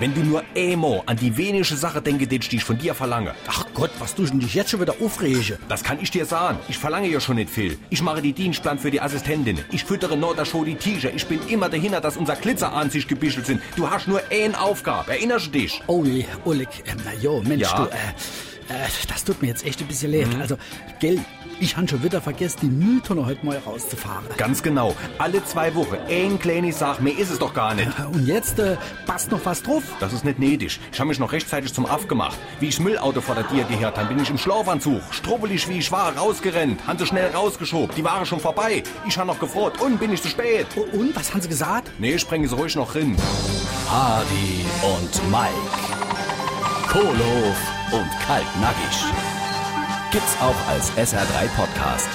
Wenn du nur Emo an die wenige Sache denke, die ich von dir verlange. Ach Gott, was du dich jetzt schon wieder aufrege? Das kann ich dir sagen. Ich verlange ja schon nicht viel. Ich mache die Dienstplan für die Assistentin. Ich füttere Norder Show die Tiger. Ich bin immer dahinter, dass unser Glitzer an sich gebischelt sind. Du hast nur eine Aufgabe. Erinnerst du dich? Oh, Oleg, ähm, na jo, Mensch, Ja? du, äh, das tut mir jetzt echt ein bisschen leid. Also, gell, ich han schon wieder vergessen, die Mülltonne heute mal rauszufahren. Ganz genau. Alle zwei Wochen. Ein kleines Sach. Mehr ist es doch gar nicht. Und jetzt äh, passt noch was drauf? Das ist nicht nötig. Ich habe mich noch rechtzeitig zum Aff gemacht. Wie ich Müllauto vor der Tür gehört habe, bin ich im Schlafanzug, strubbelig wie ich war, rausgerannt, han sie schnell rausgeschoben. Die waren schon vorbei. Ich habe noch gefroht und bin ich zu spät. Oh, Und, was haben sie gesagt? Nee, sprengen sie ruhig noch rein. Hardy und Mike, Kohlhof und Kaltnackig. Gibt's auch als SR3 Podcast.